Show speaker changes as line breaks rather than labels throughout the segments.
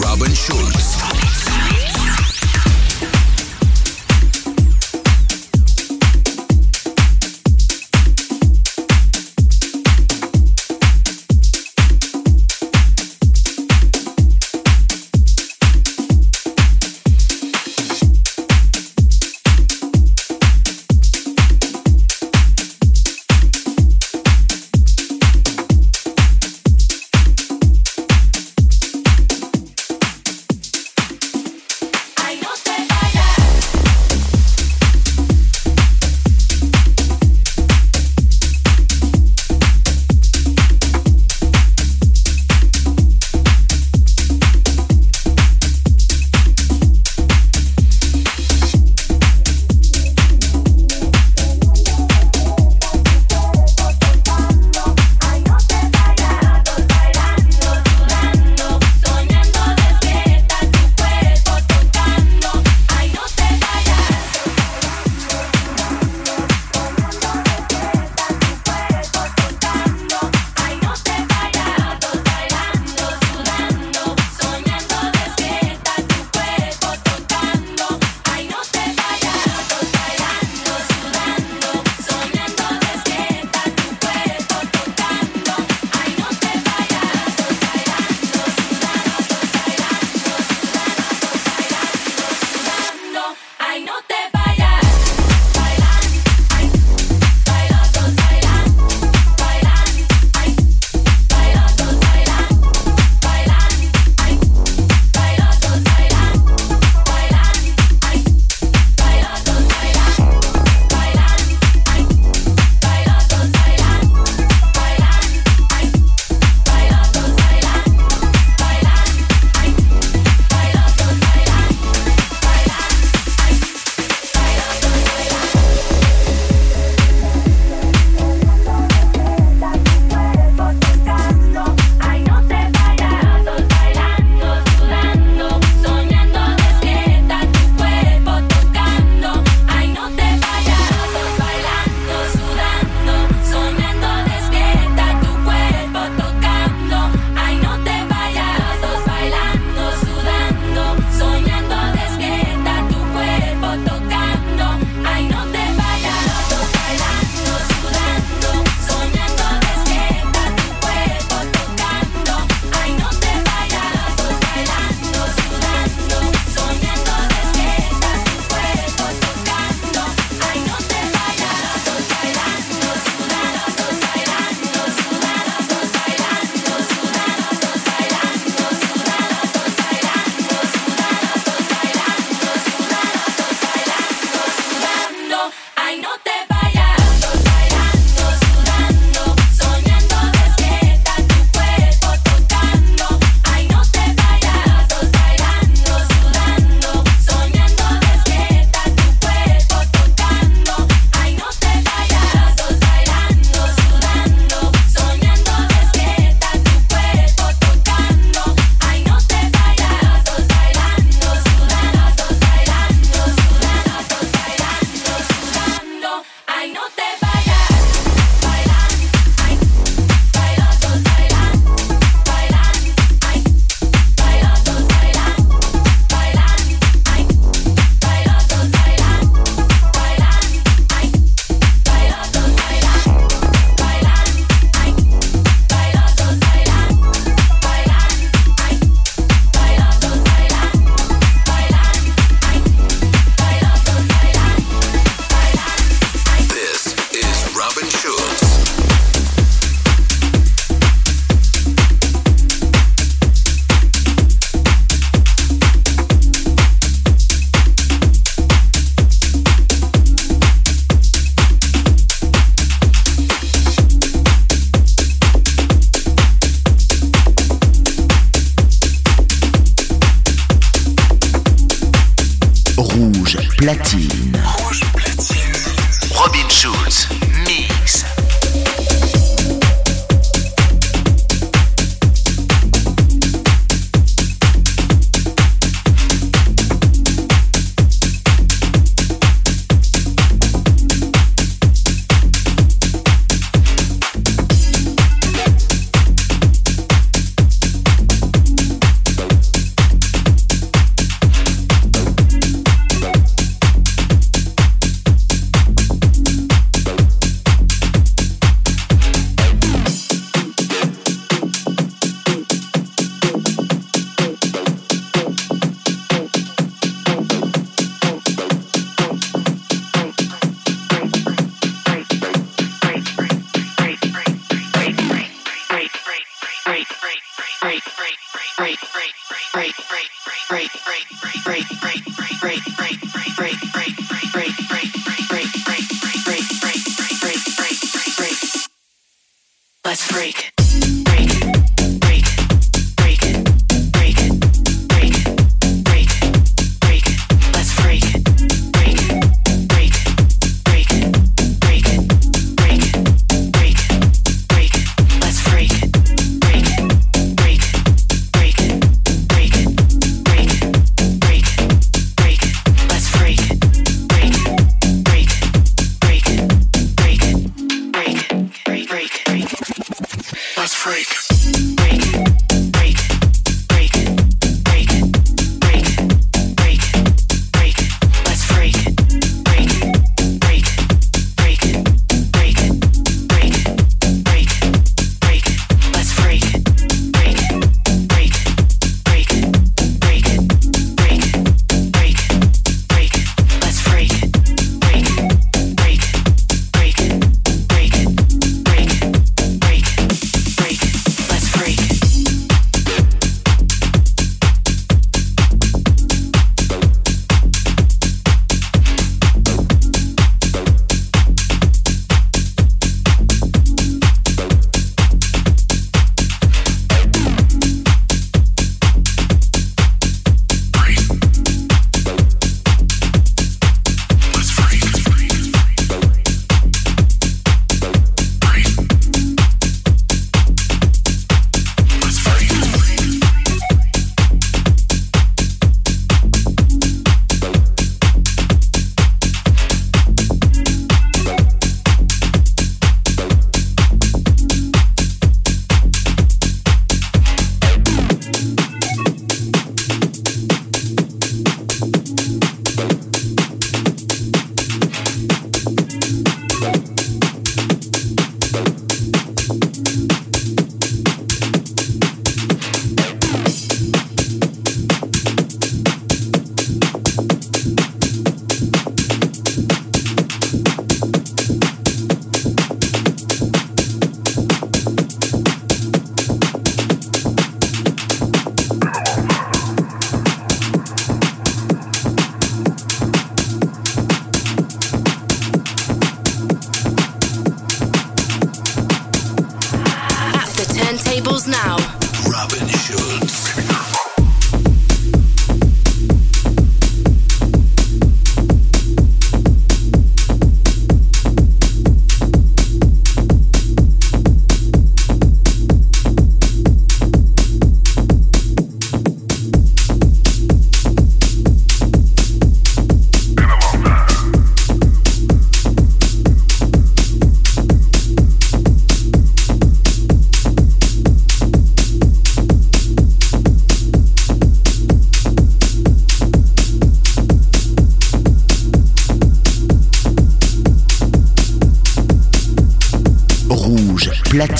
Robin Schulz.
Ay,
no te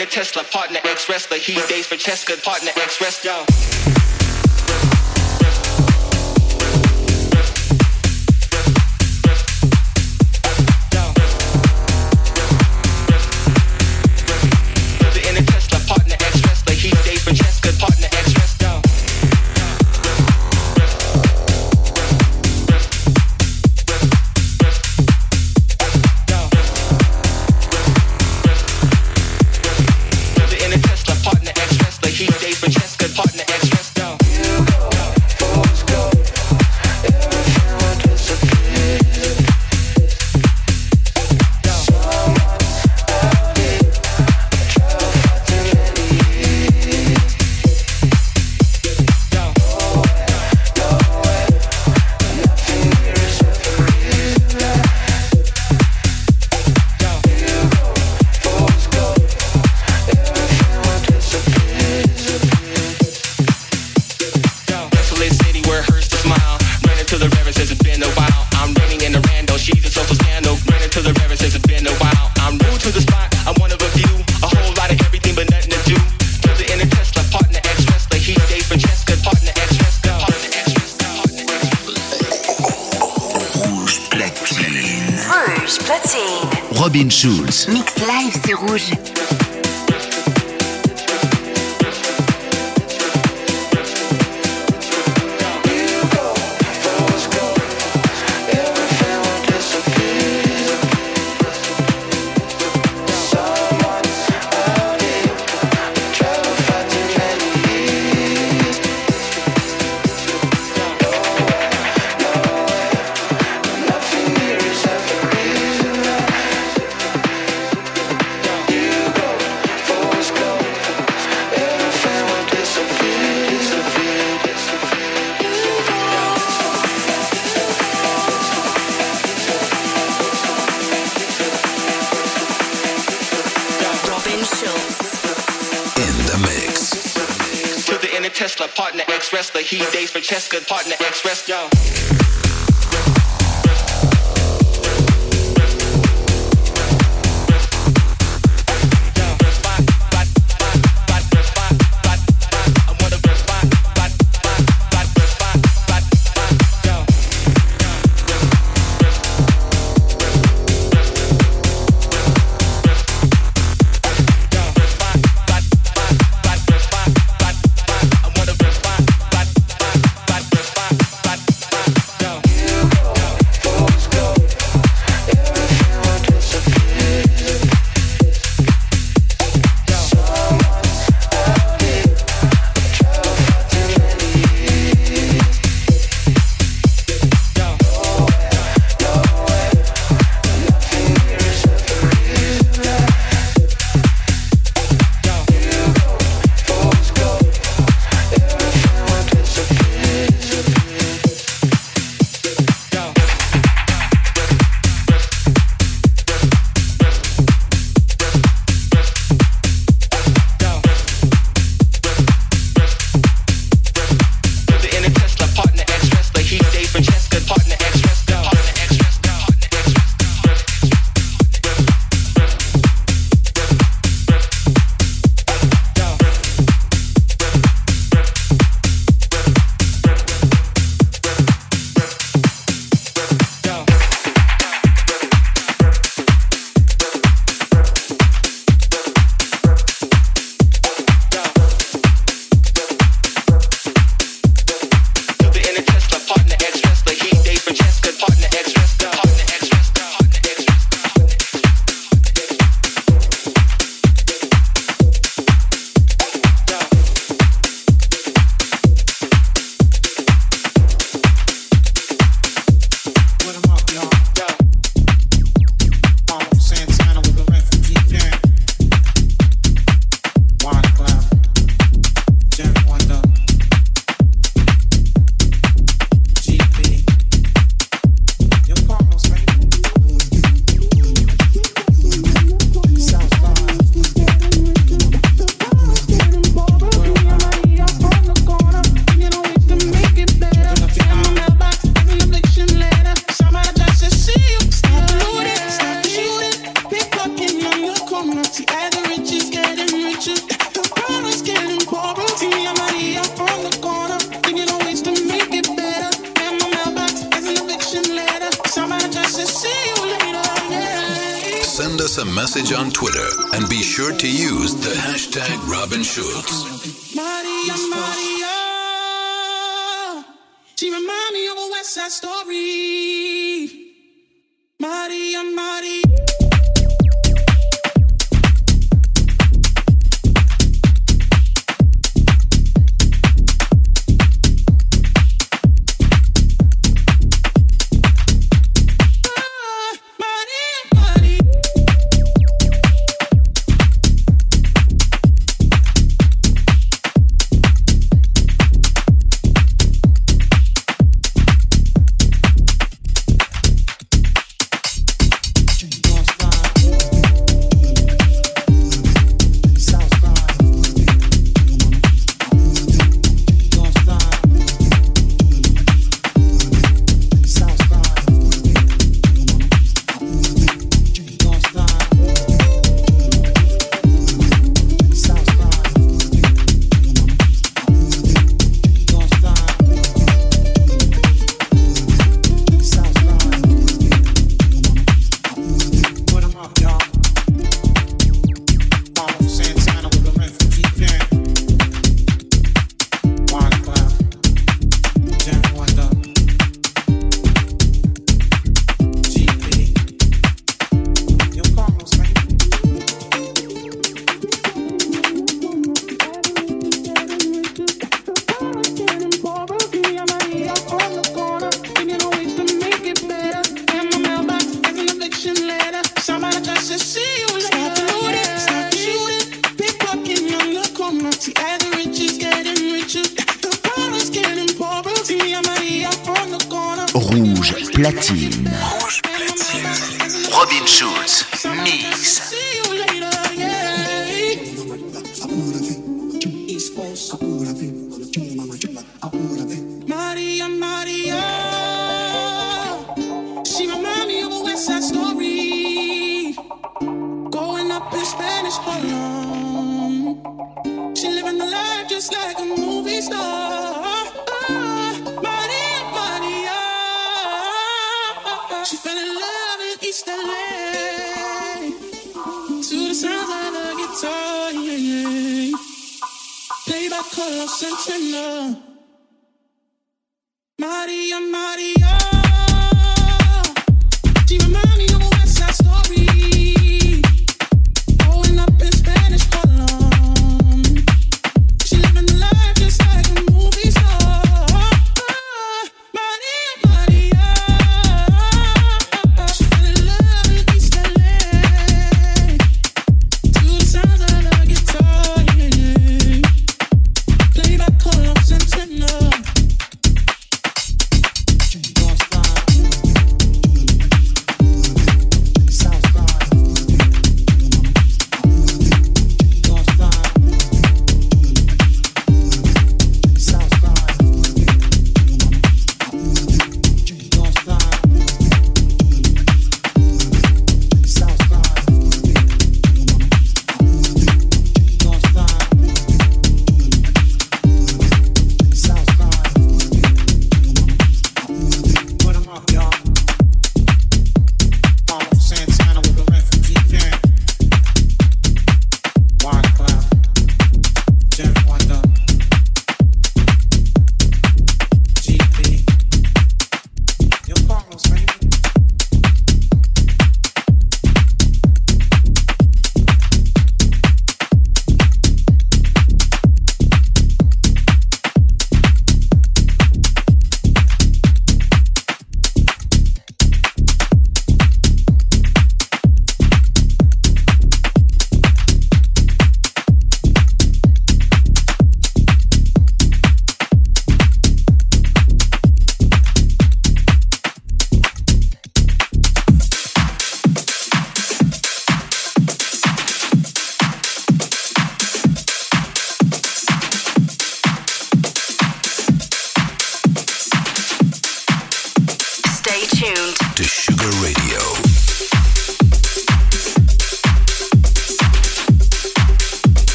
in
a Tesla, partner ex wrestler. He dates for Cheska, partner ex wrestler. But he dates for Cheska, partner, ex-rest. just like a movie star. Ah, ah. She fell in love in East LA to the sounds of the guitar. Yeah, yeah. Play by Carlos Santana.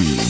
Sexy.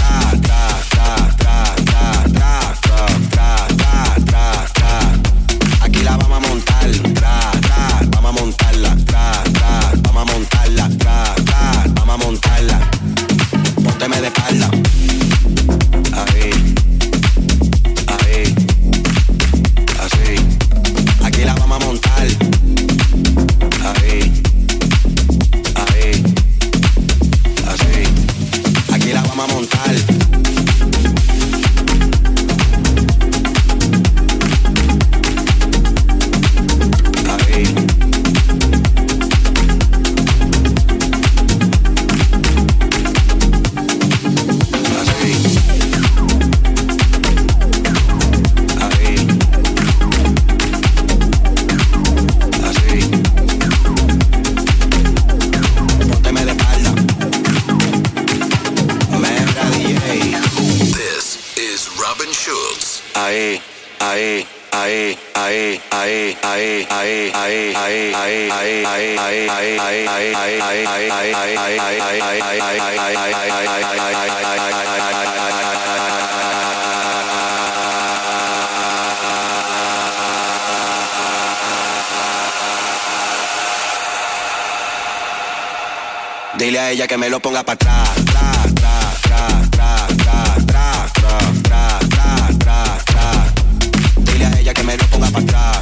Dile a ella que me lo ponga para atrás. Dile a ella que me lo ponga para atrás.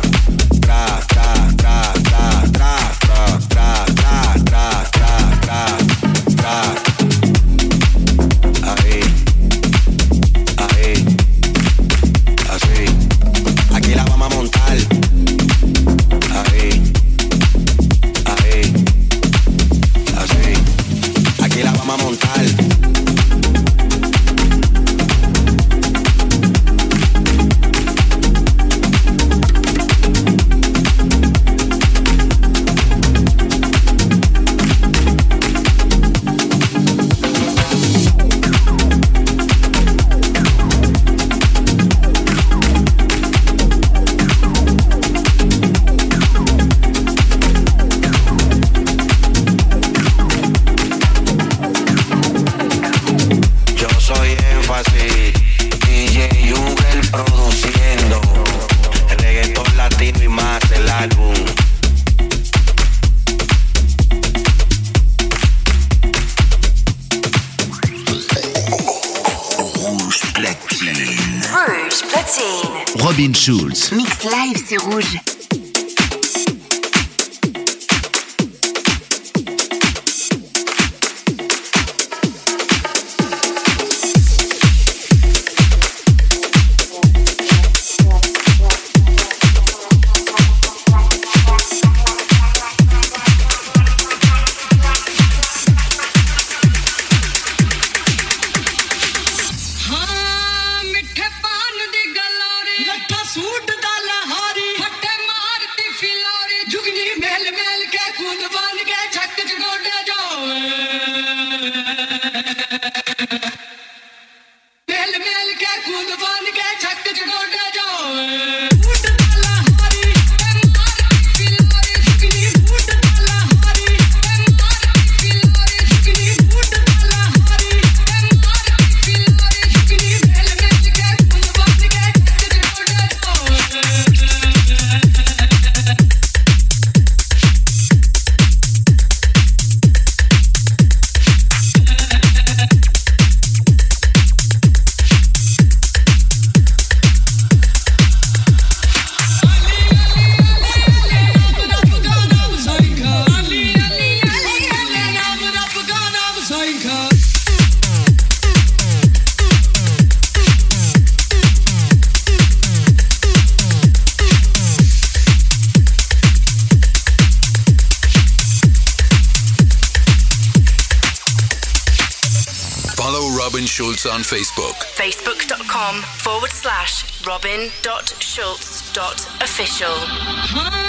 Ryan.Schultz.Official.